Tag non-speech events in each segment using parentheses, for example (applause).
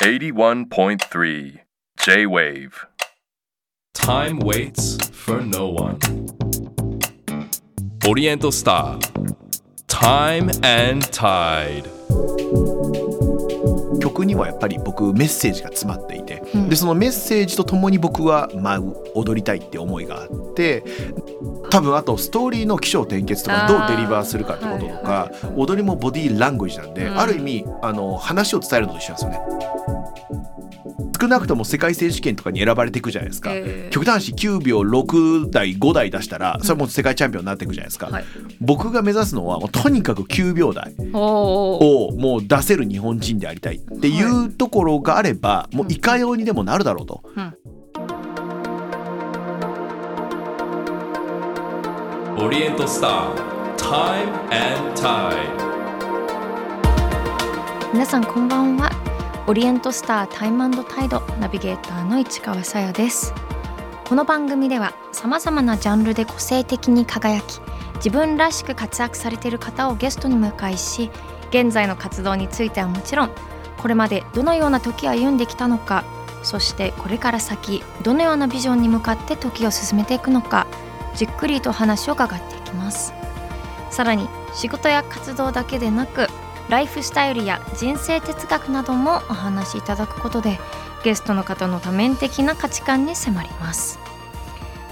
81.3 J-Wave Time waits for no one. Oriental Star. Time and Tide. 曲にはやっぱり僕メッセージが詰まっていて、うんでそのメッセージとともに僕は舞う踊りたいって思いがあって多分あとストーリーの起承転結とかどうデリバーするかってこととか、はい踊りもボディーラングエージなんで、うん。ある意味あの話を伝えるのと一緒なんですよね。少なくとも世界選手権とかに選ばれていくじゃないですか、えー極端視9秒6台5台出したらそれはもう世界チャンピオンになっていくじゃないですか、はい。僕が目指すのはもうとにかく9秒台をもう出せる日本人でありたいっていうところがあれば、もういかようにでもなるだろうと。Oriental Star. Time and Tide. 皆さんこんばんはオリエントスタータイムタイドナビゲーターの市川さやですこの番組ではさまざまなジャンルで個性的に輝き自分らしく活躍されている方をゲストに迎えし現在の活動についてはもちろんこれまでどのような時を歩んできたのかそしてこれから先どのようなビジョンに向かって時を進めていくのかじっくりと話を伺っていきます。さらに仕事や活動だけでなくライフスタイルや人生哲学などもお話しいただくことでゲストの方の多面的な価値観に迫ります。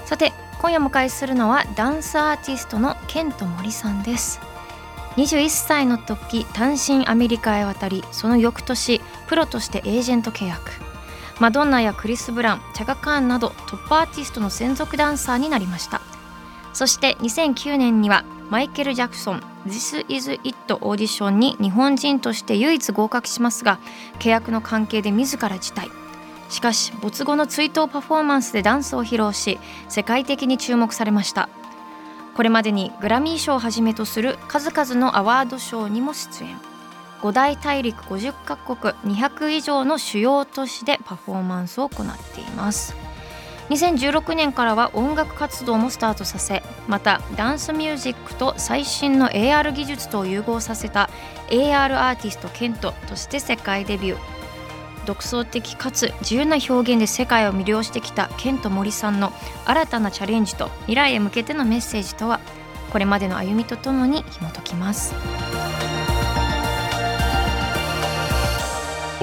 さて今夜お迎えするのはダンスアーティストのケント森さんです。21歳の時単身アメリカへ渡りその翌年プロとしてエージェント契約。マドンナやクリス・ブランチャガ・カーンなどトップアーティストの専属ダンサーになりました。そして2009年にはマイケル・ジャクソン「This is It」オーディションに日本人として唯一合格しますが契約の関係で自ら辞退。しかし没後の追悼パフォーマンスでダンスを披露し世界的に注目されました。これまでにグラミー賞をはじめとする数々のアワード賞にも出演。5大大陸50カ国200以上の主要都市でパフォーマンスを行っています。2016年からは音楽活動もスタートさせまたダンスミュージックと最新の AR 技術と融合させた AR アーティストケントとして世界デビュー。独創的かつ自由な表現で世界を魅了してきたケント森さんの新たなチャレンジと未来へ向けてのメッセージとはこれまでの歩みとともに紐解きます。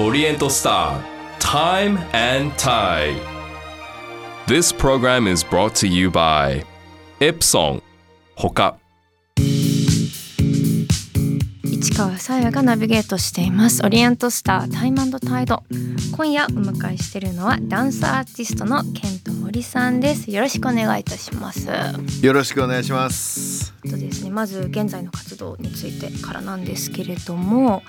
Oriental Star. Time and Tide. This program is brought to you by Epson. Hoka. 市川さやがナビゲートしています。オリエントスタータイムタイド。今夜お迎えしているのはダンスアーティストのケント森さんです。よろしくお願いいたします。よろしくお願いします。とですねまず現在の活動についてからなんですけれども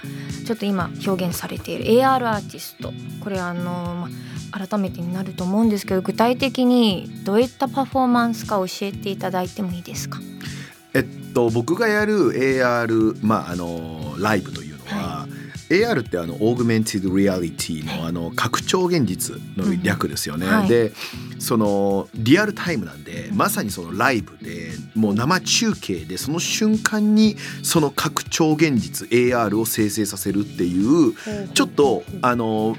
ちょっと今表現されている AR アーティスト。これあの、まあ、改めてになると思うんですけど具体的にどういったパフォーマンスか教えていただいてもいいですか？えっと僕がやる AR まああのライブというのは、AR ってあのオーグメンティドリアリティのあの拡張現実の略ですよね。うんはい。でそのリアルタイムなんでまさにそのライブでもう生中継でその瞬間にその拡張現実 AR を生成させるっていう。ちょっとあの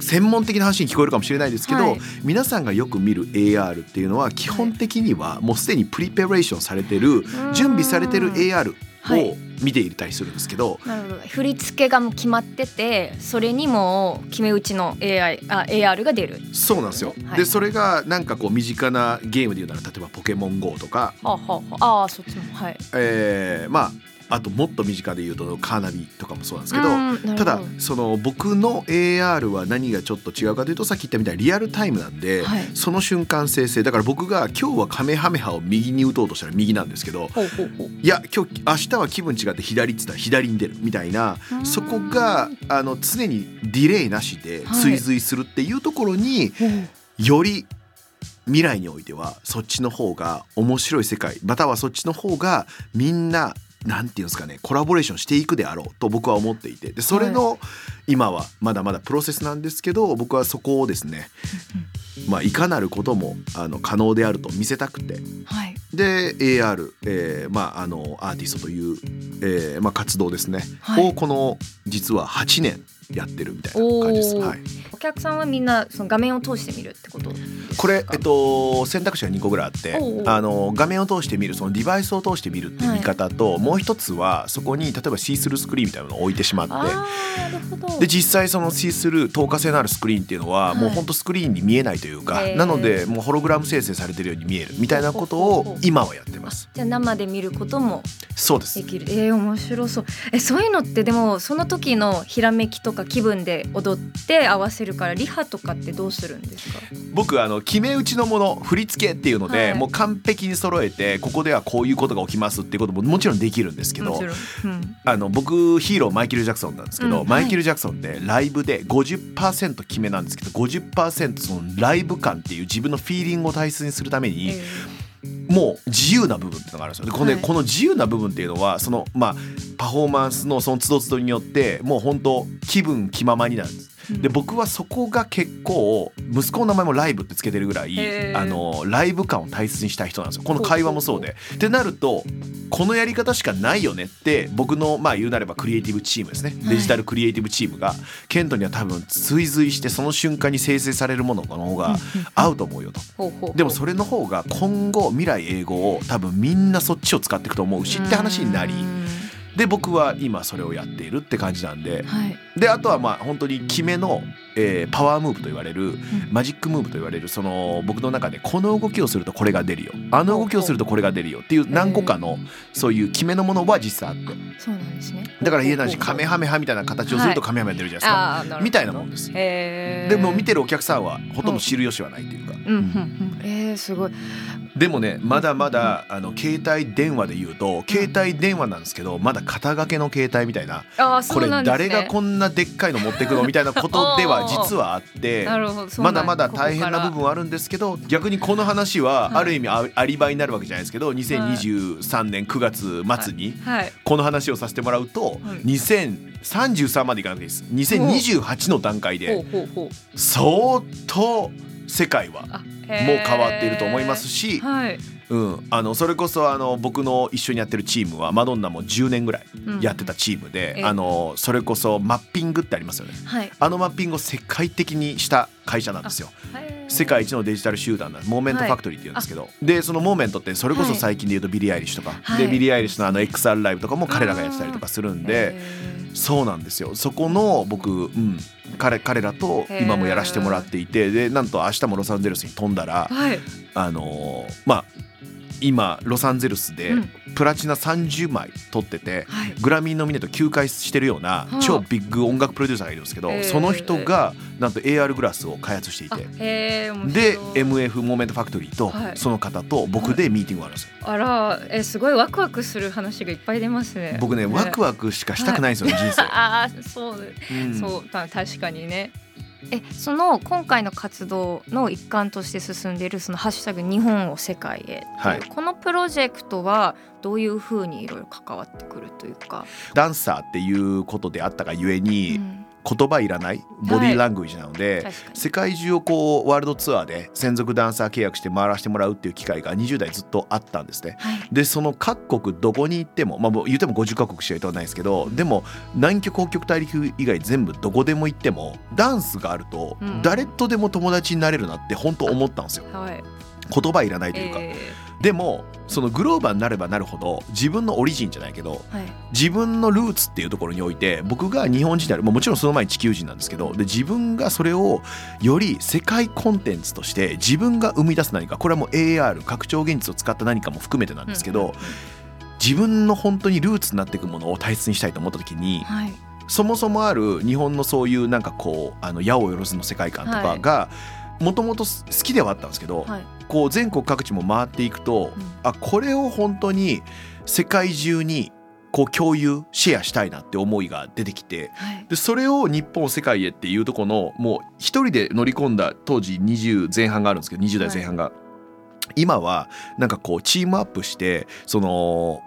専門的な話に聞こえるかもしれないですけど、はい。皆さんがよく見る AR っていうのは基本的にはもうすでにプリペレーションされてる準備されてる AR はい。を見ていたりするんですけど、なるほど。振り付けがもう決まっててそれにも決め打ちの AI あ AR が出る。そうなんですよ。はい。でそれがなんかこう身近なゲームで言うなら例えば「ポケモン GO」とか、ああそっちもはい。えーまああともっと身近で言うとカーナビとかもそうなんですけど。ただその僕の AR は何がちょっと違うかというとさっき言ったみたいにリアルタイムなんで、はい。その瞬間生成。だから僕が今日はカメハメハを右に打とうとしたら右なんですけどいや今日明日は気分違って左っつったら左に出るみたいな。うんそこがあの常にディレイなしではい。追随するっていうところに、より未来においてはそっちの方が面白い世界またはそっちの方がみんななんていうんですかねコラボレーションしていくであろうと僕は思っていて。でそれの今はまだまだプロセスなんですけど僕はそこをですねまあいかなることもあの可能であると見せたくて。はい。で AR、えーまあ、あのアーティストという、えーまあ、活動ですね、はい。をこの実は8年やってるみたいな感じです。はい、お客さんはみんなその画面を通して見るってこと？ですかこれ、えっと、選択肢が2個ぐらいあってあの画面を通して見るそのデバイスを通して見るっていう見方と、もう一つはそこに例えばシースルースクリーンみたいなのを置いてしまって。で実際そのシースルー透過性のあるスクリーンっていうのははい。もうほんとスクリーンに見えないというか、なのでもうホログラム生成されてるように見えるみたいなことを今はやってます。じゃあ生で見ることもそうです。できる。えー、面白そう。えそういうのってでもその時のひらめきとか気分で踊って合わせるからリハとかってどうするんですか？僕あの決め打ちのもの振り付けっていうので、はい。もう完璧に揃えてここではこういうことが起きますっていうことももちろんできるんですけどうん、あの僕ヒーローマイケル・ジャクソンなんですけど、うん。マイケル・ジャクソンってライブで50%決めなんですけど50%そのライブ感っていう自分のフィーリングを大切にするために、えもう自由な部分ってのがあるんですよでこの,、ねはいこの自由な部分っていうのはそのまあパフォーマンスのその都度都度によってもう本当気分気ままになるんです。うん。で僕はそこが結構息子の名前もライブってつけてるぐらいあのライブ感を大切にしたい人なんですよ。この会話もそうで。ってなるとこのやり方しかないよねって僕のまあ言うなればクリエイティブチームですね。はい。デジタルクリエイティブチームがケントには多分追随してその瞬間に生成されるものの方が合うと思うよと。でもそれの方が今後未来英語を多分みんなそっちを使っていくと思うしって話になりうん。で僕は今それをやっているって感じなんではいであとはまあ本当に決めの、えーパワームーブと言われるマジックムーブと言われるその僕の中でこの動きをするとこれが出るよ。あの動きをするとこれが出るよっていう何個かのそういう決めのものは実際あって。そうなんですね。だから家なしカメハメハみたいな形をするとカメハメが出るじゃないですか。みたいなもんです。でも見てるお客さんはほとんど知る由はないというか。うんうんうん。えー、すごい。でもねまだまだあの携帯電話で言うと携帯電話なんですけどまだ肩掛けの携帯みたいなこれ誰がこんなでっかいの持ってくのみたいなことでは (laughs) 実はあってまだまだ大変な部分はあるんですけど逆にこの話ははい。ある意味あアリバイになるわけじゃないですけど2023年9月末にはいこの話をさせてもらうとはい。2033までいかなくていいです。2028の段階ほで相当世界はあもう変わっていると思いますしはいうん、あのそれこそあの僕の一緒にやってるチームはマドンナも10年ぐらいうん。やってたチームで、ええ。あのそれこそマッピングってありますよね。はい。あのマッピングを世界的にした会社なんですよ。世界一のデジタル集団な Moment Factory って言うんですけど、でそのモーメントってそれこそ最近で言うとビリー・アイリッシュとか、はい。でビリー・アイリッシュのあの XR ライブとかも彼らがやってたりとかするんで、へそうなんですよ。そこの僕、うん、彼彼らと今もやらせてもらっていて。でなんと明日もロサンゼルスに飛んだらーはい。あのーまあ今ロサンゼルスでうん。プラチナ30枚取ってて、はい。グラミーノミネート9回してるようなはあ。超ビッグ音楽プロデューサーがいるんですけど、えー。その人がなんと AR グラスを開発していあて。で MF Moment Factory とはい。その方と僕でミーティングがあるんですよ。あらえすごいワクワクする話がいっぱい出ますね。僕ねワクワクしかしたくないんですよね人生。(laughs) ああそう。うん。そうた確かにね。えその今回の活動の一環として進んでいるそのハッシュタグ日本を世界へ。はい。このプロジェクトはどういうふうにいろいろ関わってくるというか、ダンサーっていうことであったがゆえに、うん言葉いらないボディーラングエージなので、確かに。世界中をこうワールドツアーで専属ダンサー契約して回らせてもらうっていう機会が20代ずっとあったんですね。はい。でその各国どこに行っても、まあ、言っても50カ国しか行っないですけどでも南極北極大陸以外全部どこでも行ってもダンスがあるとうん。誰とでも友達になれるなって本当思ったんですよ。はい。言葉いらないというか、えでもそのグローバーになればなるほど自分のオリジンじゃないけどーはい。自分のルーツっていうところにおいて僕が日本人である、まあもちろんその前に地球人なんですけどで自分がそれをより世界コンテンツとして自分が生み出す何かこれはもう AR 拡張現実を使った何かも含めてなんですけど、うんうんうん。自分の本当にルーツになっていくものを大切にしたいと思った時にはい。そもそもある日本のそういうなんかこうあの矢をよろずの世界観とかがもともと好きではあったんですけど、はい。こう全国各地も回っていくと、うん。あこれを本当に世界中にこう共有シェアしたいなって思いが出てきてはい。でそれを日本世界へっていうとこのもう一人で乗り込んだ当時20前半があるんですけど20代前半が、今はなんかこうチームアップしてその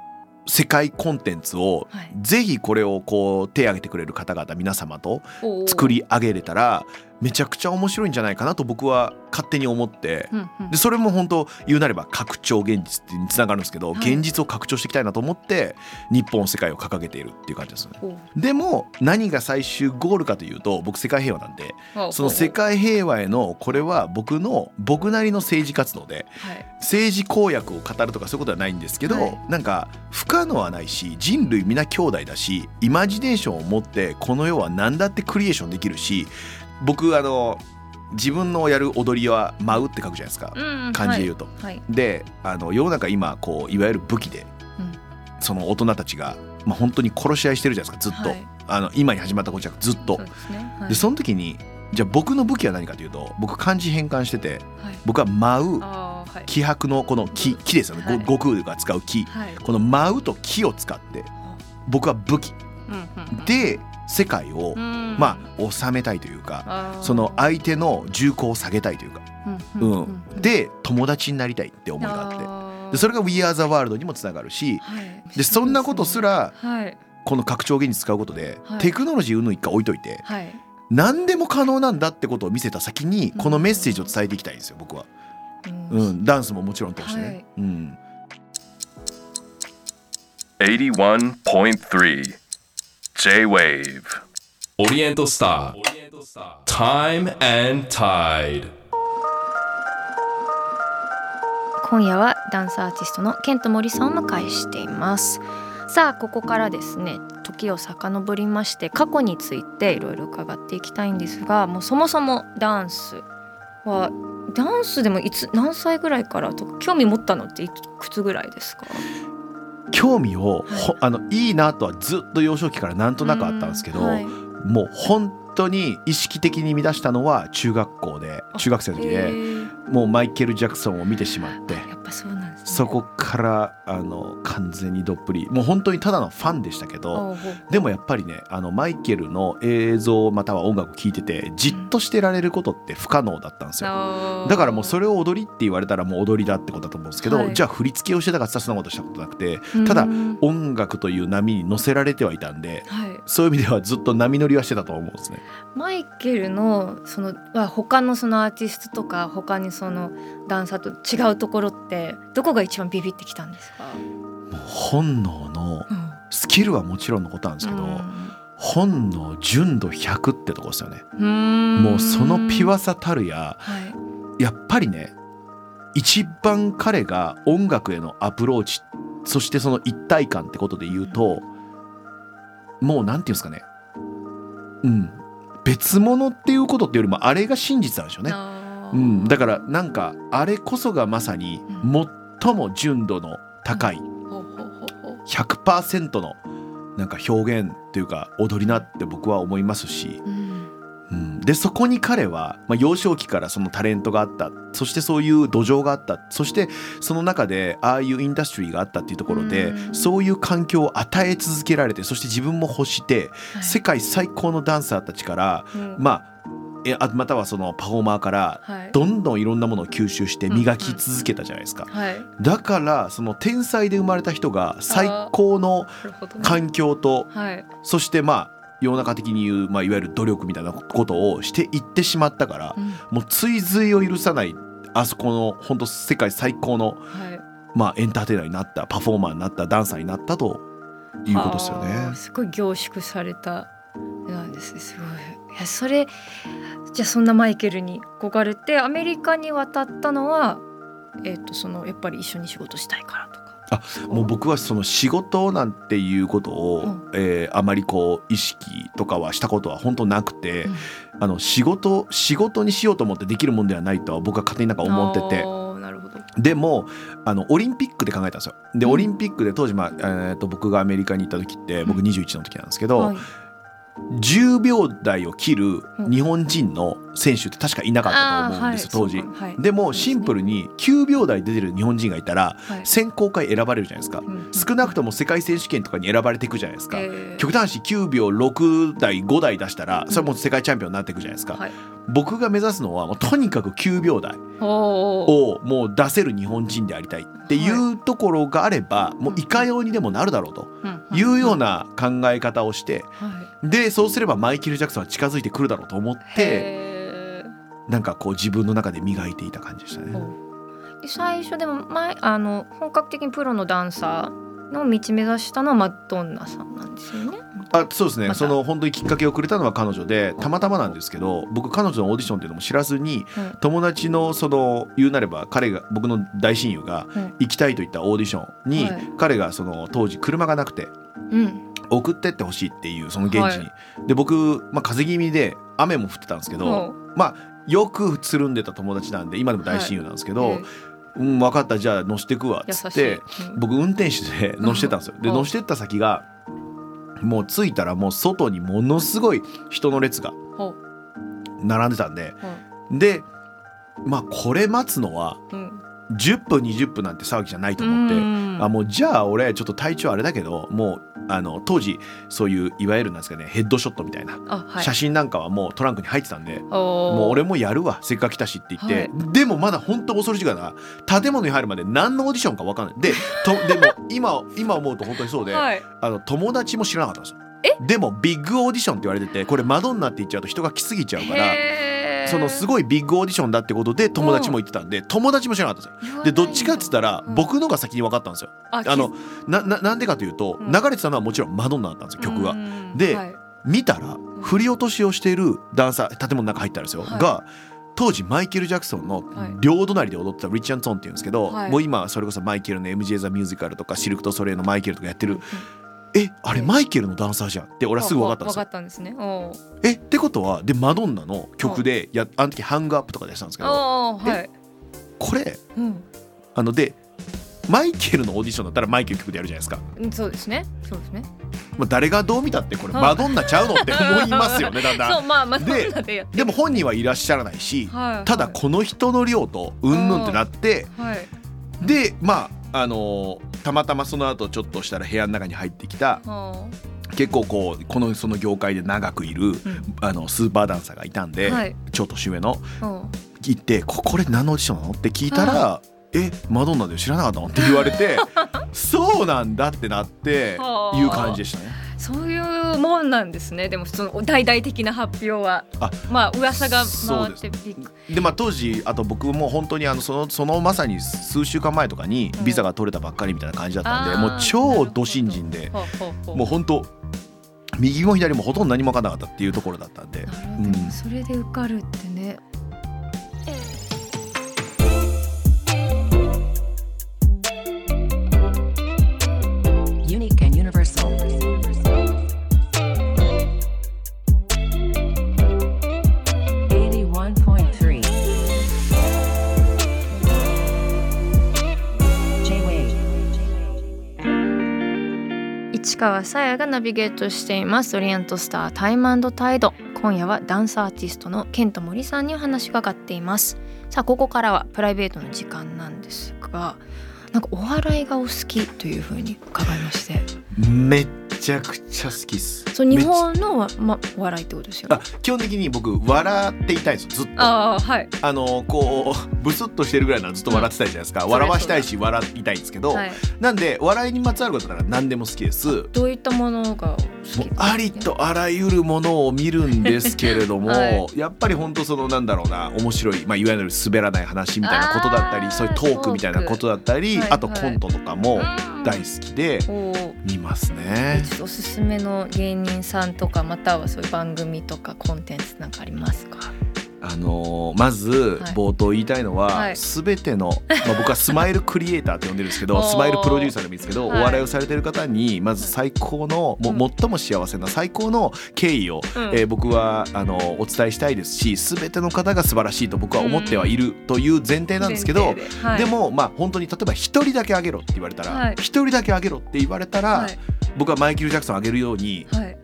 世界コンテンツをはい。ぜひこれをこう手を挙げてくれる方々皆様と作り上げれたらめちゃくちゃ面白いんじゃないかなと僕は勝手に思って。うんうん。でそれも本当言うなれば拡張現実ってにつながるんですけど、はい。現実を拡張していきたいなと思って日本世界を掲げているっていう感じですね。ほでも何が最終ゴールかというと僕世界平和なんでうその世界平和へのこれは僕の僕なりの政治活動ではい。政治公約を語るとかそういうことはないんですけど、はい。なんか不可能はないし人類皆兄弟だしイマジネーションを持ってこの世は何だってクリエーションできるし僕あの自分のやる踊りは「舞う」って書くじゃないですか、うん漢字で言うと。はい。であの世の中今こういわゆる武器で、うん。その大人たちが、まあ、本当に殺し合いしてるじゃないですかずっと、はい。あの今に始まったことじゃなくてずっと。そう。ですね。はい。でその時にじゃあ僕の武器は何かというと僕漢字変換しててはい。僕は舞う気迫のこの木木ですよね、悟空が使う木。はい。この舞うと木を使って僕は武器。うんうん。で世界を、うん。まあ収めたいというか、その相手の銃口を下げたいというか、うんうんで友達になりたいって思いがあって。あでそれが「We Are the World」にもつながるしはい。でそんなことすらはい。この拡張現実使うことで、はい。テクノロジー云々一回置いといてはい。何でも可能なんだってことを見せた先にうん。このメッセージを伝えていきたいんですよ僕は、うん。うん、ダンスももちろん通してね、はい。うん、81.3 J-Wave オリエントスター Time and Tide. 今夜はダンスアーティストのケント森さんをお迎えしています。さあここからですね時を遡りまして過去についていろいろ伺っていきたいんですがもうそもそもダンスはダンスでもいつ何歳ぐらいからとか興味持ったのっていくつぐらいですか？興味を、はい。ほあのいいなとはずっと幼少期からなんとなくあったんですけど、うんはい。もう本当に意識的に乱したのは中学校で中学生の時へでー。もうマイケル・ジャクソンを見てしまって。やっぱそうなんそこからあの完全にどっぷりもう本当にただのファンでしたけどでもやっぱりねあのマイケルの映像または音楽を聴いててじっとしてられることって不可能だったんですよ。だからもうそれを踊りって言われたらもう踊りだってことだと思うんですけど、はい。じゃあ振り付けをしてたかってそんなことしたことなくてただうん音楽という波に乗せられてはいたんではい。そういう意味ではずっと波乗りはしてたと思うんですね。マイケルのそのは他のそのアーティストとか他にそのダンサーと違うところってどこが一番ビビってきたんですか、もう本能のうんスキルはもちろんのことなんですけど、本能純度100ってとこですよね。うん。もうそのピュアさたるやはいやっぱりね一番彼が音楽へのアプローチそしてその一体感ってことで言うともうなんていうんですかね。うん。別物っていうことっていうよりもあれが真実なんでしょうね。うん、だからなんかあれこそがまさに最も純度の高いほうほうほうほう100%のなんか表現というか踊りなって僕は思いますし、うんうん、でそこに彼は、まあ、幼少期からそのタレントがあったそしてそういう土壌があったそしてその中でああいうインダストリーがあったっていうところで、うん。そういう環境を与え続けられてそして自分も欲して、はい。世界最高のダンサーたちから、うん。まあえあまたはそのパフォーマーからはい。どんどんいろんなものを吸収して磨き続けたじゃないですか。はい。だからその天才で生まれた人が最高の環境とはい。そしてまあ世の中的に言う、まあ、いわゆる努力みたいなことをしていってしまったから、うん。もう追随を許さないあそこの本当世界最高の、はい。まあ、エンターテイナーになったパフォーマーになったダンサーになったということですよね。はあ。すごい凝縮されたなんですねすごいいやそれじゃあそんなマイケルに憧れてアメリカに渡ったのはえっ、とそのやっぱり一緒に仕事したいからとか。あもう僕はその仕事なんていうことを、うん。えーあまりこう意識とかはしたことは本当なくて、うん。あの仕事仕事にしようと思ってできるもんではないとは僕は勝手になんか思ってて。あーなるほど。でもあのオリンピックで考えたんですよ。で、うん。オリンピックで当時、まあえー、と僕がアメリカに行った時って僕うん。21の時なんですけど、はい10秒台を切るうん。日本人の選手って確かいなかったと思うんですよ、当時。でもシンプルに、に9秒台出てる日本人がいたらはい。選考会選ばれるじゃないですか。うん少なくとも世界選手権とかに選ばれていくじゃないですか、えー。極端し9秒6台5台出したらそれはもう世界チャンピオンになっていくじゃないですか、はい、僕が目指すのはもうとにかく9秒台をもう出せる日本人でありたいっていうところがあればもういかようにでもなるだろうとうん。いうような考え方をしてはいでそうすればマイケル・ジャクソンは近づいてくるだろうと思ってへなんかこう自分の中で磨いていた感じでしたね。で最初でも前あの本格的にプロのダンサーの道目指したのはマドンナさんなんですよね。あそうですね、また。その本当にきっかけをくれたのは彼女でたまたまなんですけど僕彼女のオーディションっていうのも知らずにうん。友達のその言うなれば彼が僕の大親友がうん。行きたいといったオーディションにはい。彼がその当時車がなくて。うん送ってってほしいっていうその現地に、はで僕、まあ、風邪気味で雨も降ってたんですけど、ほまあよくつるんでた友達なんで今でも大親友なんですけど、えうん、分かったじゃあ乗せてくわっつって。うん。僕運転手で (laughs) 乗してたんですよ。でうん。乗してった先がもう着いたらもう外にものすごい人の列が並んでたんでほでまあこれ待つのはううん。10分20分なんて騒ぎじゃないと思ってうん。あもうじゃあ俺ちょっと体調あれだけどもうあの当時そういういわゆるなんですかねヘッドショットみたいなあはい。写真なんかはもうトランクに入ってたんで、ももう俺もやるわせっかく来たしって言って、はでもまだ本当恐ろしいから建物に入るまで何のオーディションか分かんない。でとでも今今思うと本当にそうで、はい。あの友達も知らなかったんですよ。でもビッグオーディションって言われててこれマドンナって言っちゃうと人が来すぎちゃうからそのすごいビッグオーディションだってことで友達も言ってたんで友達も知らなかったんですよ。でどっちかっつったらうん。僕のが先に分かったんですよ。ああのなななんでかというとうん。流れてたのはもちろんマドンナだったんですよ曲がうん。ではい。見たら振り落としをしているダンサー建物の中入ったんですよ、はいが当時マイケル・ジャクソンのはい。両隣で踊ってたリッチャンソンっていうんですけど、はい。もう今それこそマイケルの MJ ザ・ミュージカルとかシルク・とソレイユのマイケルとかやってるうんえあれマイケルのダンサーじゃん。って俺はすぐ分かったんですよ。わかったんですね。えってことはでマドンナの曲でやあの時ハングアップとかでしたんですけど。はい。これうん。あのでマイケルのオーディションだったらマイケル曲でやるじゃないですか、うんそうですね。そうですね。まあ、誰がどう見たってこれはい。マドンナちゃうのって思いますよね (laughs) だんだそうんまあまあそんでなでも本人はいらっしゃらないしはい。ただこの人の量とうんぬんってなってはい。でまああのーたまたまその後ちょっとしたら部屋の中に入ってきたは結構こうこのその業界で長くいる、うん。あのスーパーダンサーがいたんで、はい。ちょっと年上の。行ってここれ何のオーディションなのって聞いたら「えマドンナで知らなかったの?」って言われて (laughs) そうなんだってなってはあ。いう感じでしたね。そういうもんなんですね。でもその大々的な発表は。あまあ噂が回っそうです。てでまあ当時あと僕も本当にあのそのそのまさに数週間前とかにうん。ビザが取れたばっかりみたいな感じだったんで、あーもう超ド新人でもう本当右も左もほとんど何も分かんなかったっていうところだったんで、うん、それで受かるってね市川さやがナビゲートしています。オリエントスタータイムタイド。今夜はダンスアーティストのケント森さんにお話がかっています。さあここからはプライベートの時間なんですがなんかお笑いがお好きというふうに伺いまして。めっちゃくちゃ好きっす。そう日本のわ、ま、お笑いってことですよね。あ基本的に僕笑っていたいんですよずっと。ああはい。あのこうブスッとしてるぐらいならずっと笑ってたいじゃないですか、うん笑わしたいし笑いたいんですけど、はい。なんで笑いにまつわることなら何でも好きです。どういったものがお好きもうありとあらゆるものを見るんですけれども、(laughs) はい。やっぱり本当そのなんだろうな面白い、まあ、いわゆる滑らない話みたいなことだったりそういうトークみたいなことだったりトークあとコントとかもうん。大好きで見ますね。ちょっとおすすめの芸人さんとかまたはそういう番組とかコンテンツなんかありますか？あのーまずはい。冒頭言いたいのは、はい。全ての、まあ、僕はスマイル (laughs) クリエイターって呼んでるんですけどスマイルプロデューサーでもいいんですけど、はい。お笑いをされてる方にまず最高の、うん。もう最も幸せな最高の敬意を、うん。えー僕はあのお伝えしたいですし全ての方が素晴らしいと僕は思ってはいるという前提なんですけど、前提で。はい。でもまあ本当に例えば一人だけあげろって言われたらはい。一、人だけあげろって言われたら、はい。僕はマイケル・ジャクソンあげるようにはい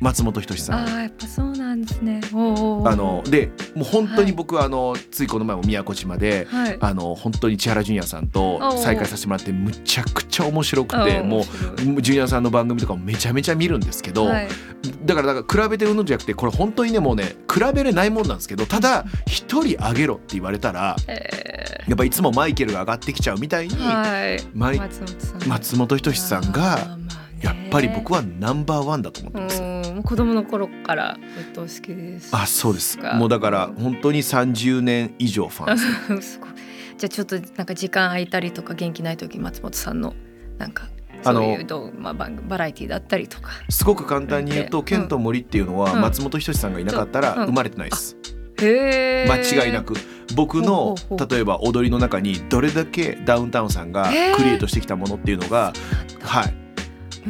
松本人志さん。ああやっぱそうなんですね。あのでもう本当はい。に僕はあのついこの前も宮古島で、はい。あの本当に千原ジュニアさんと再会させてもらってむちゃくちゃ面白くてもうジュニアさんの番組とかもめちゃめちゃ見るんですけど、はい。だからだから比べてうんぬんじゃなくてこれ本当にねもうね比べれないもんなんですけどただ一人あげろって言われたらえやっぱいつもマイケルが上がってきちゃうみたいに、ーはい。松本人志さんがやっぱり僕はナンバーワンだと思ってます。子供の頃からずっと好きです。あそうです。かもうだから本当に30年以上ファン。(laughs) じゃあちょっとなんか時間空いたりとか元気ない時松本さんのなんかそういうどうまあババラエティだったりとか。すごく簡単に言うと、うんケンと森っていうのはうん。松本人志さんがいなかったらうん。生まれてないです。間違いな。く。僕ほの例えば踊りの中にどれだけダウンタウンさんがクリエイトしてきたものっていうのが、はい、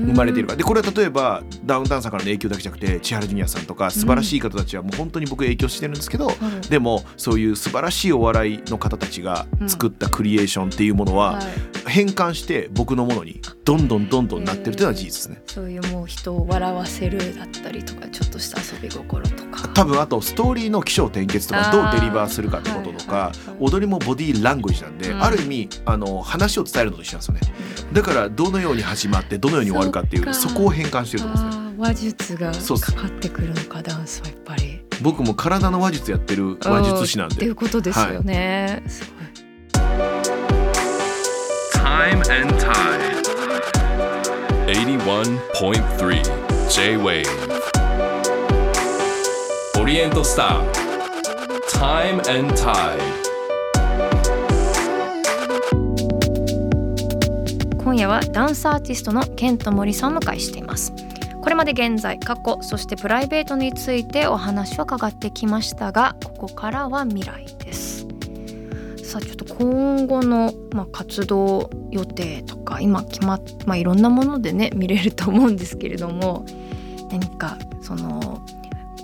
生まれているから。でこれは例えばダウンタウンさんからの影響だけじゃなくて千原ジュニアさんとか素晴らしい方たちはもう本当に僕影響してるんですけど、うんでもそういう素晴らしいお笑いの方たちが作ったクリエーションっていうものははい。変換して僕のものにどんどんどんどんなってるというのは事実ですね。そういうもう人を笑わせるだったりとかちょっとした遊び心とか。多分あとストーリーの起承転結とかどうデリバーするかってこととか踊りもボディーラングエージなんで、うん。ある意味あの話を伝えるのと一緒なんですよね。だからどのように始まってどのように終わるかっていうそこを変換してると思うんですね話術がかかってくるのかダンスはやっぱり。僕も体の話術やってる話術師なんでっていうことですよね。すごい。Time and Tide. 81.3 J-Wave オリエントスター Time and Tide 今夜はダンスアーティストのケント森さんを迎えしています。これまで現在過去そしてプライベートについてお話を伺ってきましたがここからは未来です。さあちょっと今後の、まあ、活動予定とか今決まっ、まあ、いろんなものでね見れると思うんですけれども何かその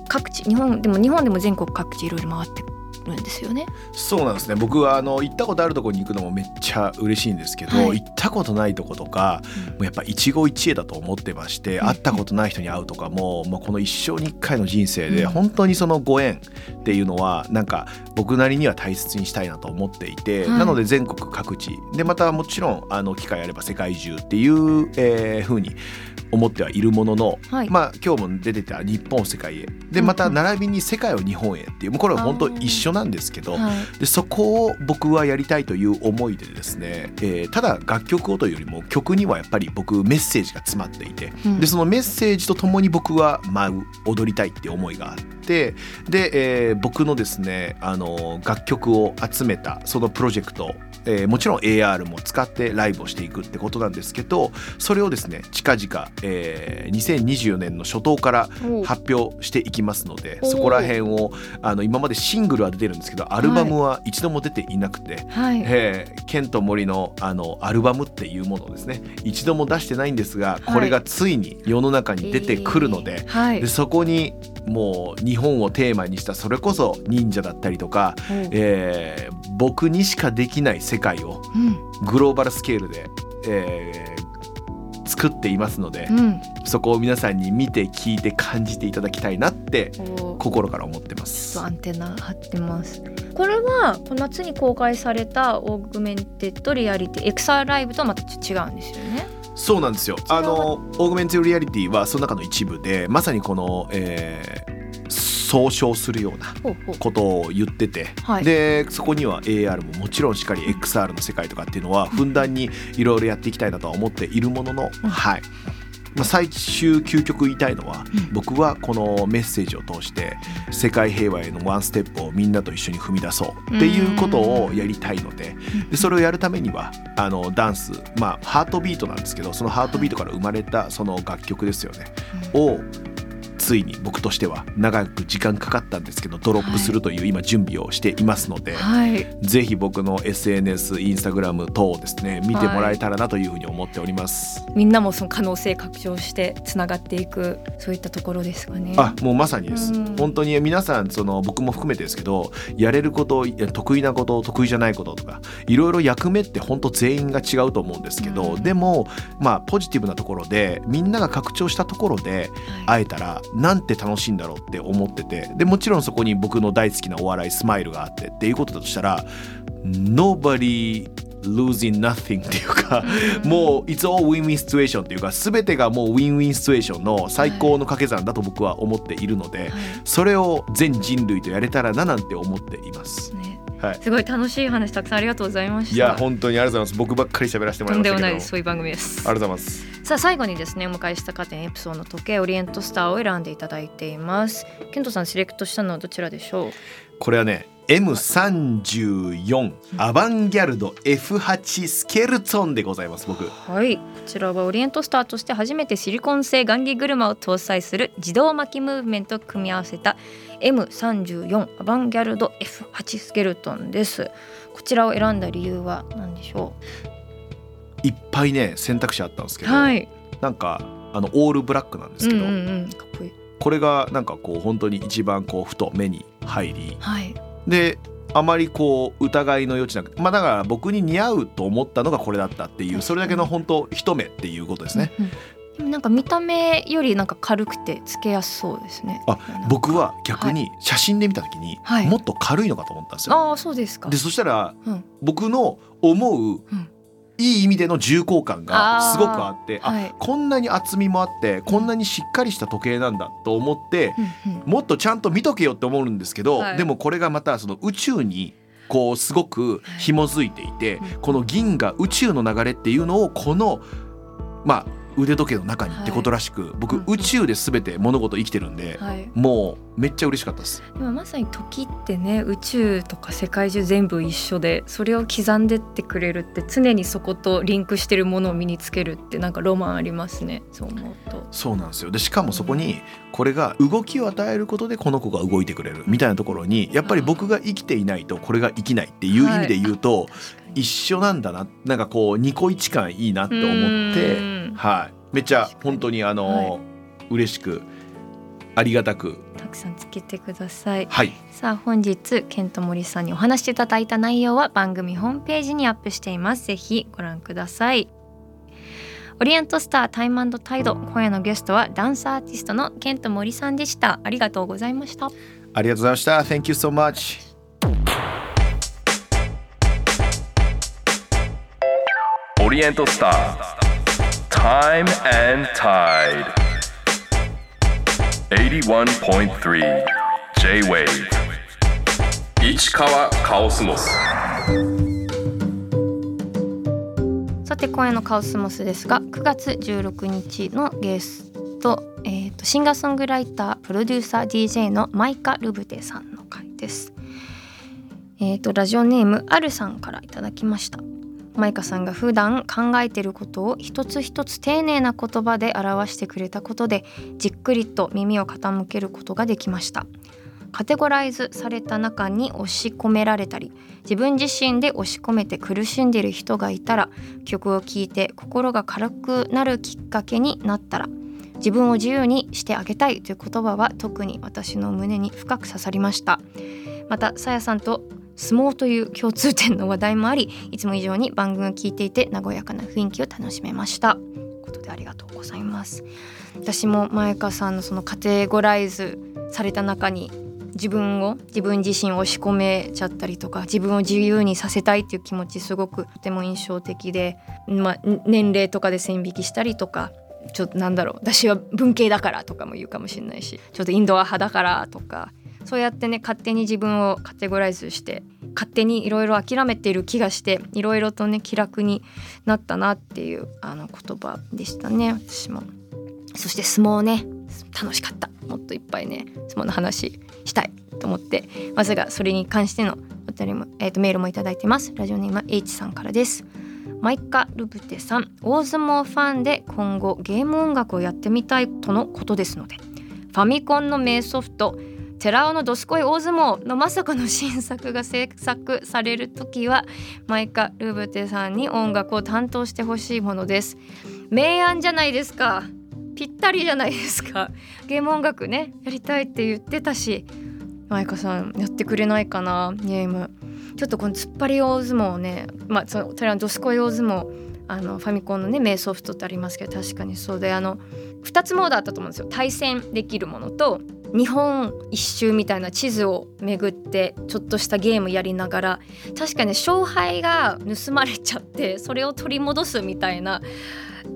各地日本でも日本でも全国各地いろいろ回ってるんですよね。そうなんですね。僕はあの行ったことあるところに行くのもめっちゃ嬉しいんですけど、はい。行ったことないとことか、もうやっぱ一期一会だと思ってまして、うん。会ったことない人に会うとかも、まあ、この一生に一回の人生でうん。本当にそのご縁っていうのはなんか僕なりには大切にしたいなと思っていて、はい。なので全国各地。でまたもちろんあの機会あれば世界中っていう、えー、風に思ってはいるものの、はい。まあ今日も出てた日本世界へ。でうんまた並びに世界を日本へっていうもうこれは本当一緒なんですけど、はい。でそこを僕はやりたいという思いでですね、えーただ楽曲をというよりも曲にはやっぱり僕メッセージが詰まっていて、うん。でそのメッセージとともに僕は舞う踊りたいって思いがあってで、えー僕のですねあの楽曲を集めたそのプロジェクトえーもちろん AR も使ってライブをしていくってことなんですけどそれをですね近々、えー2024年の初頭から発表していきますのでそこら辺をあの今までシングルは出てるんですけどアルバムは一度も出ていなくて、はい。えーケンと森のあのアルバムっていうものをですね一度も出してないんですがこれがついに世の中に出てくるので,、えー。はい。でそこにもう日本をテーマにしたそれこそ忍者だったりとか、えー僕にしかできない世界をうん。グローバルスケールで、えー作っていますので、うん。そこを皆さんに見て聞いて感じていただきたいなってお心から思ってます。アンテナ張ってます。これはこの夏に公開された Augmented Reality XR ライブとはまたちょっと違うんですよね。そうなんですよ。あの Augmented Reality はその中の一部でまさにこの、えー総称するようなことを言ってて、はい。でそこには AR ももちろんしっかり XR の世界とかっていうのはふんだんにいろいろやっていきたいなとは思っているものの、はい。まあ、最終究極言いたいのは、うん。僕はこのメッセージを通して世界平和へのワンステップをみんなと一緒に踏み出そうっていうことをやりたいのででそれをやるためにはあのダンスまあハートビートなんですけどそのハートビートから生まれたその楽曲ですよね、をついに僕としては長く時間かかったんですけどドロップするという今準備をしていますので、はい。ぜひ僕の SNS インスタグラム等をですね見てもらえたらなというふうに思っております。みんなもその可能性拡張してつながっていくそういったところですかね。あもうまさにです、うん。本当に皆さんその僕も含めてですけどやれること得意なこと得意じゃないこととかいろいろ役目って本当全員が違うと思うんですけど、うん。でもまあポジティブなところでみんなが拡張したところではい。会えたらなんて楽しいんだろうって思っててでもちろんそこに僕の大好きなお笑いスマイルがあってっていうことだとしたら Nobody losing nothing っていうか、もう It's all win-win situation っていうか全てがもう win-win situation の最高の掛け算だと僕は思っているので、はい。それを全人類とやれたらななんて思っています。ねはい。すごい楽しい話たくさんありがとうございました。いや本当にありがとうございます。僕ばっかり喋らせてもらとんでもいましたけどないです。そういう番組です。ありがとうございます。さあ最後にですねお迎えしたカテンエプソードの時計オリエントスターを選んでいただいています。ケントさんセレクトしたのはどちらでしょう？これはね M34 アバンギャルド F8 スケルトンでございます僕。はい。こちらはオリエントスターとして初めてシリコン製雁木車を搭載する自動巻きムーブメントを組み合わせた M34 アバンギャルド F8 スケルトンです。こちらを選んだ理由は何でしょいっぱいね選択肢あったんですけど、うはい。なんかあのオールブラックなんですけど、うんこれがなんかこう本当に一番こうふと目に入りはい。であまりこう疑いの余地なくまあだから僕に似合うと思ったのがこれだったっていうそれだけの本当一目っていうことですね。うんうん。でもなんか見た目よりなんか軽くてつけやすそうですね。あ僕は逆に写真で見た時にはい。もっと軽いのかと思ったんですよ。ああそうですか。でそしたらうん。僕の思ううんいい意味での重厚感がすごくあってあはい。こんなに厚みもあってこんなにしっかりした時計なんだと思ってうんうん。もっとちゃんと見とけよって思うんですけど、はい。でもこれがまたその宇宙にこうすごく紐づいていて、はいこの銀河宇宙の流れっていうのをこのまあ腕時計の中にってことらしく、僕うん。宇宙で全て物事生きてるんで、はい。もうめっちゃ嬉しかったです。でもまさに時ってね宇宙とか世界中全部一緒でそれを刻んでってくれるって常にそことリンクしてるものを身につけるってなんかロマンありますね。そう思うと。そうなんですよ。でしかもそこにこれが動きを与えることでこの子が動いてくれるみたいなところにやっぱり僕が生きていないとこれが生きないっていう意味で言うと、一緒なんだななんかこうニコイチ感いいなって思ってうんはいめっちゃ本当にあの、嬉しくありがたくたくさんつけてください。はいさあ本日ケントモリさんにお話していただいた内容は番組ホームページにアップしています。ぜひご覧ください。オリエントスタータイムタイド今夜のゲストはダンスアーティストのケントモリさんでした。ありがとうございました。ありがとうございました Thank you so much リエントスター。Time and Tide 81.3 J-Wave 市川カオスモス。さて今夜のカオスモスですが9月16日のゲスト、えー、とシンガーソングライタープロデューサー DJ のマイカ・ルブテさんの回です。えー、とラジオネームあるさんからいただきました。マイカさんが普段考えていることを一つ一つ丁寧な言葉で表してくれたことでじっくりと耳を傾けることができました。カテゴライズされた中に押し込められたり自分自身で押し込めて苦しんでいる人がいたら曲を聴いて心が軽くなるきっかけになったら自分を自由にしてあげたいという言葉は特に私の胸に深く刺さりました。またさやさんと相撲という共通点の話題もありいつも以上に番組を聞いていて和やかな雰囲気を楽しめました。ことでありがとうございます。私も前川さんのそのカテゴライズされた中に自分を自分自身を押し込めちゃったりとか自分を自由にさせたいっていう気持ちすごくとても印象的で、まあ、年齢とかで線引きしたりとかちょっとなんだろう私は文系だからとかも言うかもしれないしちょっとインドア派だからとかそうやってね勝手に自分をカテゴライズして勝手にいろいろ諦めている気がしていろいろとね気楽になったなっていうあの言葉でしたね私も。そして相撲ね楽しかったもっとい。っぱいね相撲の話したいと思ってまずがそれに関してのお便りも、えー、とメールもいただいてます。ラジオネーム H さんからです。マイカ・ルブテさん大相撲ファンで今後ゲーム音楽をやってみたいとのことですのでファミコンの名ソフト寺尾のどすこい大相撲のまさかの新作が制作される時はマイカ・ルブテさんに音楽を担当してほしいものです。明暗じゃないですか。ぴったりじゃないですか。ゲーム音楽ねやりたいって言ってたしマイカさんやってくれないかなゲーム。ちょっとこの突っ張り大相撲をねまあその寺のどすこい大相撲あのファミコンのね名ソフトってありますけど確かにそうであの2つモードあったと思うんですよ。対戦できるものと日本一周みたいな地図を巡ってちょっとしたゲームやりながら確かに勝敗が盗まれちゃってそれを取り戻すみたいな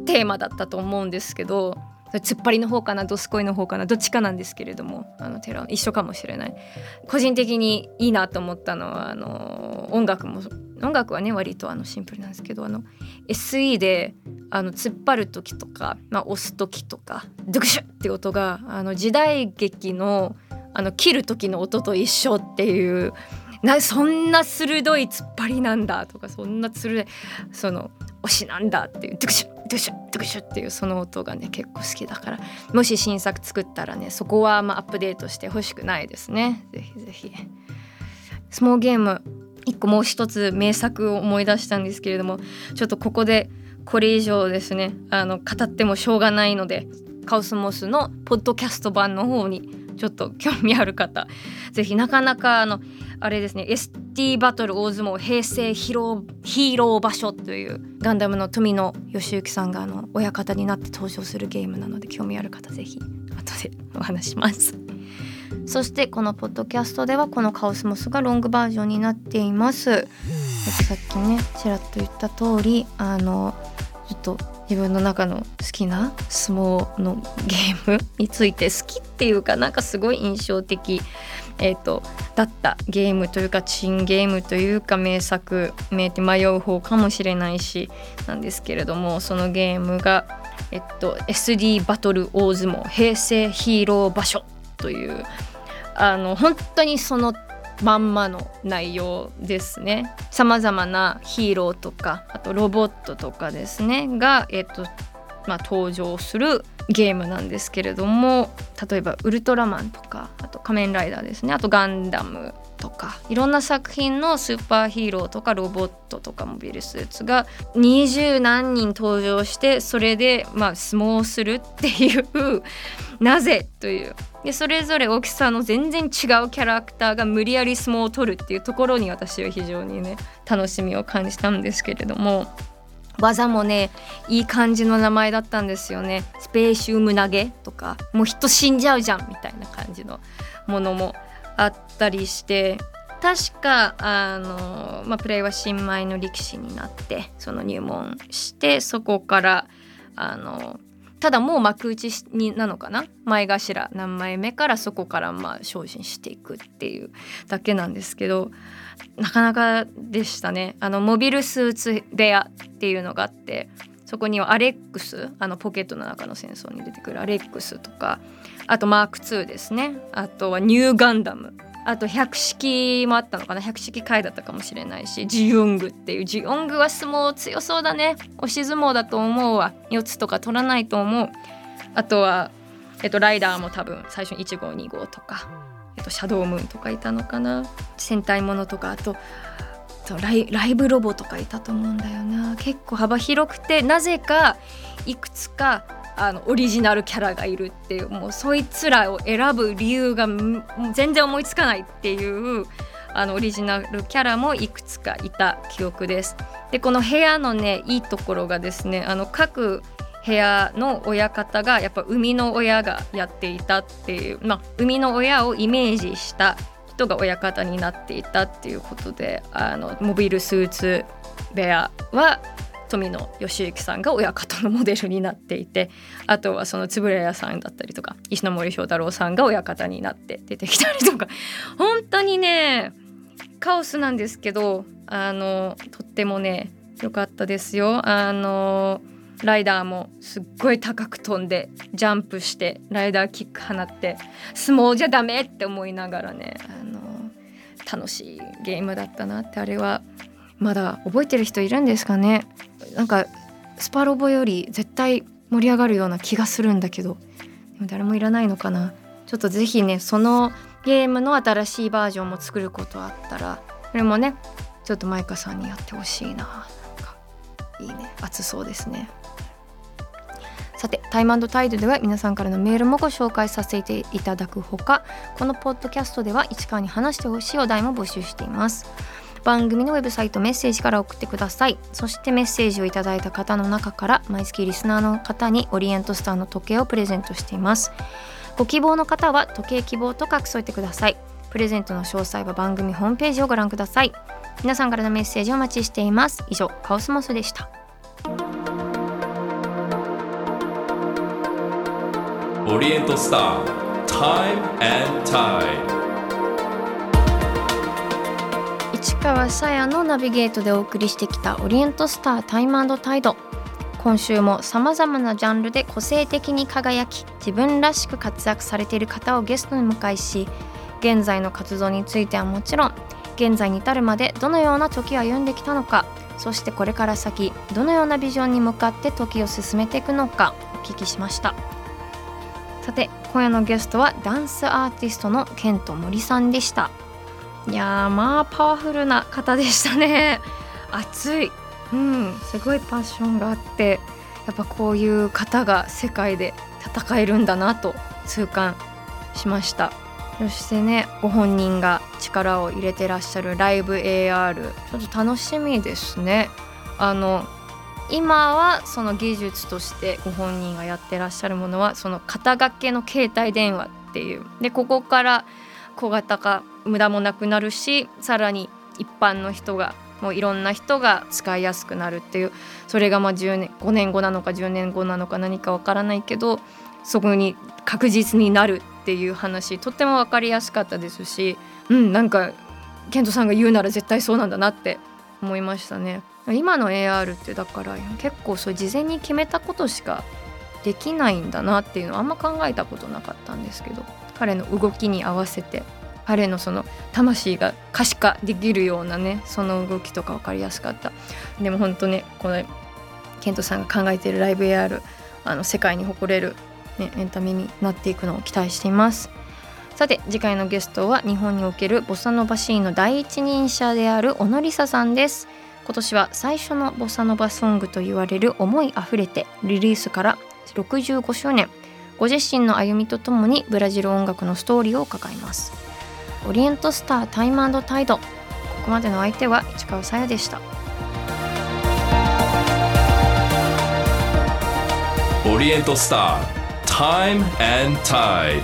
テーマだったと思うんですけど突っ張りの方かなドスコイの方かなどっちかなんですけれどもあのテラ一緒かもしれない。個人的にいいなと思ったのはあの音楽も音楽はね割とあのシンプルなんですけどあの SE であの突っ張る時とか、まあ、押す時とかドクシュって音があの時代劇のあの切る時の音と一緒っていうなそんな鋭い突っ張りなんだとかそんな鋭いその推しなんだっていうドクシュッドゥシュドゥシュっていうその音がね結構好きだからもし新作作ったらねそこはまあアップデートしてほしくないですね。ぜひぜひ。スモーゲーム一個もう一つ名作を思い出したんですけれどもちょっとここでこれ以上ですねあの語ってもしょうがないのでカオスモスのポッドキャスト版の方にちょっと興味ある方ぜひなかなかあのあれですね ST バトル大相撲平成ヒーローヒーロー場所というガンダムの富野義行さんがあの親方になって登場するゲームなので興味ある方ぜひ後でお話します。そしてこのポッドキャストではこのカオスモスがロングバージョンになっています。さっきねちらっと言った通りあのちょっと自分の中の好きな相撲のゲームについて好きっていうかなんかすごい印象的、えー、とだったゲームというか珍ゲームというか名作名って迷う方かもしれないしなんですけれどもそのゲームが、えっと、SD バトル大相撲平成ヒーロー場所というあの本当にそのまんまの内容ですね。さまざまなヒーローとかあとロボットとかですね。が、えっとまあ、登場するゲームなんですけれども例えばウルトラマンとかあと仮面ライダーですね。あとガンダムとかいろんな作品のスーパーヒーローとかロボットとかモビルスーツが二十何人登場してそれでまあ相撲するっていう (laughs) なぜというでそれぞれ大きさの全然違うキャラクターが無理やり相撲を取るっていうところに私は非常にね楽しみを感じたんですけれども。技もねいい感じの名前だったんですよね。スペーシウム投げとかもう人死んじゃうじゃんみたいな感じのものもあったりして。確かあの、まあ、プレイは新米の力士になってその入門してそこからあのただもう幕内になのかな？前頭何枚目からそこからまあ精進していくっていうだけなんですけどなかなかでしたね。あのモビルスーツ部屋っていうのがあってそこにはアレックスあのポケットの中の戦争に出てくるアレックスとかあとマーク2ですね。あとはニューガンダム。あと百式もあったのかな。百式回だったかもしれないし。ジヨングっていう。ジヨングは相撲強そうだね。押し相撲だと思うわ。4つとか取らないと思う。あとは、えっと、ライダーも多分最初に1号2号とか、えっと、シャドウムーンとかいたのかな。戦隊ものとかあとライライブロボとかいたと思うんだよな。結構幅広くてなぜかいくつかあのオリジナルキャラがいるっていうもうそいつらを選ぶ理由が全然思いつかないっていうあのオリジナルキャラもいくつかいた記憶です。でこの部屋のねいいところがですねあの各部屋の親方がやっぱ生みの親がやっていたっていうまあ生みの親をイメージした人が親方になっていたっていうことであのモビルスーツ部屋は富野義行さんが親方のモデルになっていてあとはその円谷さんだったりとか石森章太郎さんが親方になって出てきたりとか (laughs) 本当にねカオスなんですけどあのとってもね良かったですよ。あのライダーもすっごい高く飛んでジャンプしてライダーキック放って相撲じゃダメって思いながらねあの楽しいゲームだったなってあれはまだ覚えてる人いるんですかね？なんかスパロボより絶対盛り上がるような気がするんだけど。でも誰もいらないのかな？ちょっとぜひねそのゲームの新しいバージョンも作ることあったらそれもねちょっとマイカさんにやってほしいな。なんかいいね。熱そうですね。さてタイムタイドでは皆さんからのメールもご紹介させていただくほかこのポッドキャストでは市川に話してほしいお題も募集しています。番組のウェブサイトメッセージから送ってください。そしてメッセージをいただいた方の中から毎月リスナーの方にオリエントスターの時計をプレゼントしています。ご希望の方は時計希望と書き添えてください。プレゼントの詳細は番組ホームページをご覧ください。皆さんからのメッセージをお待ちしています。以上カオスモスでした。オリエントスター Time and Tide 川さやのナビゲートでお送りしてきたオリエントスタータイムタイド。今週もさまざまなジャンルで個性的に輝き自分らしく活躍されている方をゲストに迎えし現在の活動についてはもちろん現在に至るまでどのような時を歩んできたのかそしてこれから先どのようなビジョンに向かって時を進めていくのかお聞きしました。さて今夜のゲストはダンスアーティストのケント森さんでした。いやまあパワフルな方でしたね。熱い。うんすごいパッションがあってやっぱこういう方が世界で戦えるんだなと痛感しました。そしてねご本人が力を入れてらっしゃるライブ AR ちょっと楽しみですね。あの今はその技術としてご本人がやってらっしゃるものはその肩掛けの携帯電話っていう。でここから小型化無駄もなくなるしさらに一般の人がもういろんな人が使いやすくなるっていうそれがまあ10年5年後なのか10年後なのか何かわからないけどそこに確実になるっていう話とっても分かりやすかったですしうんなんかケントさんが言うなら絶対そうなんだなって思いましたね。今の AR ってだから結構そう事前に決めたことしかできないんだなっていうのはあんま考えたことなかったんですけど彼の動きに合わせて彼のその魂が可視化できるようなねその動きとか分かりやすかった。でも本当ねこのケントさんが考えているライブ AR あの世界に誇れる、ね、エンタメになっていくのを期待しています。さて次回のゲストは日本におけるボサノバシーンの第一人者である小野梨沙さんです。今年は最初のボサノバソングと言われる思いあふれてリリースから65周年。ご自身の歩みとともにブラジル音楽のストーリーを伺います。オリエントスタータイムタイド。ここまでの相手は市川さやでした。オリエントスター Time and Tide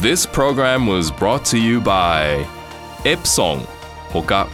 This program was brought to you by Epson ほか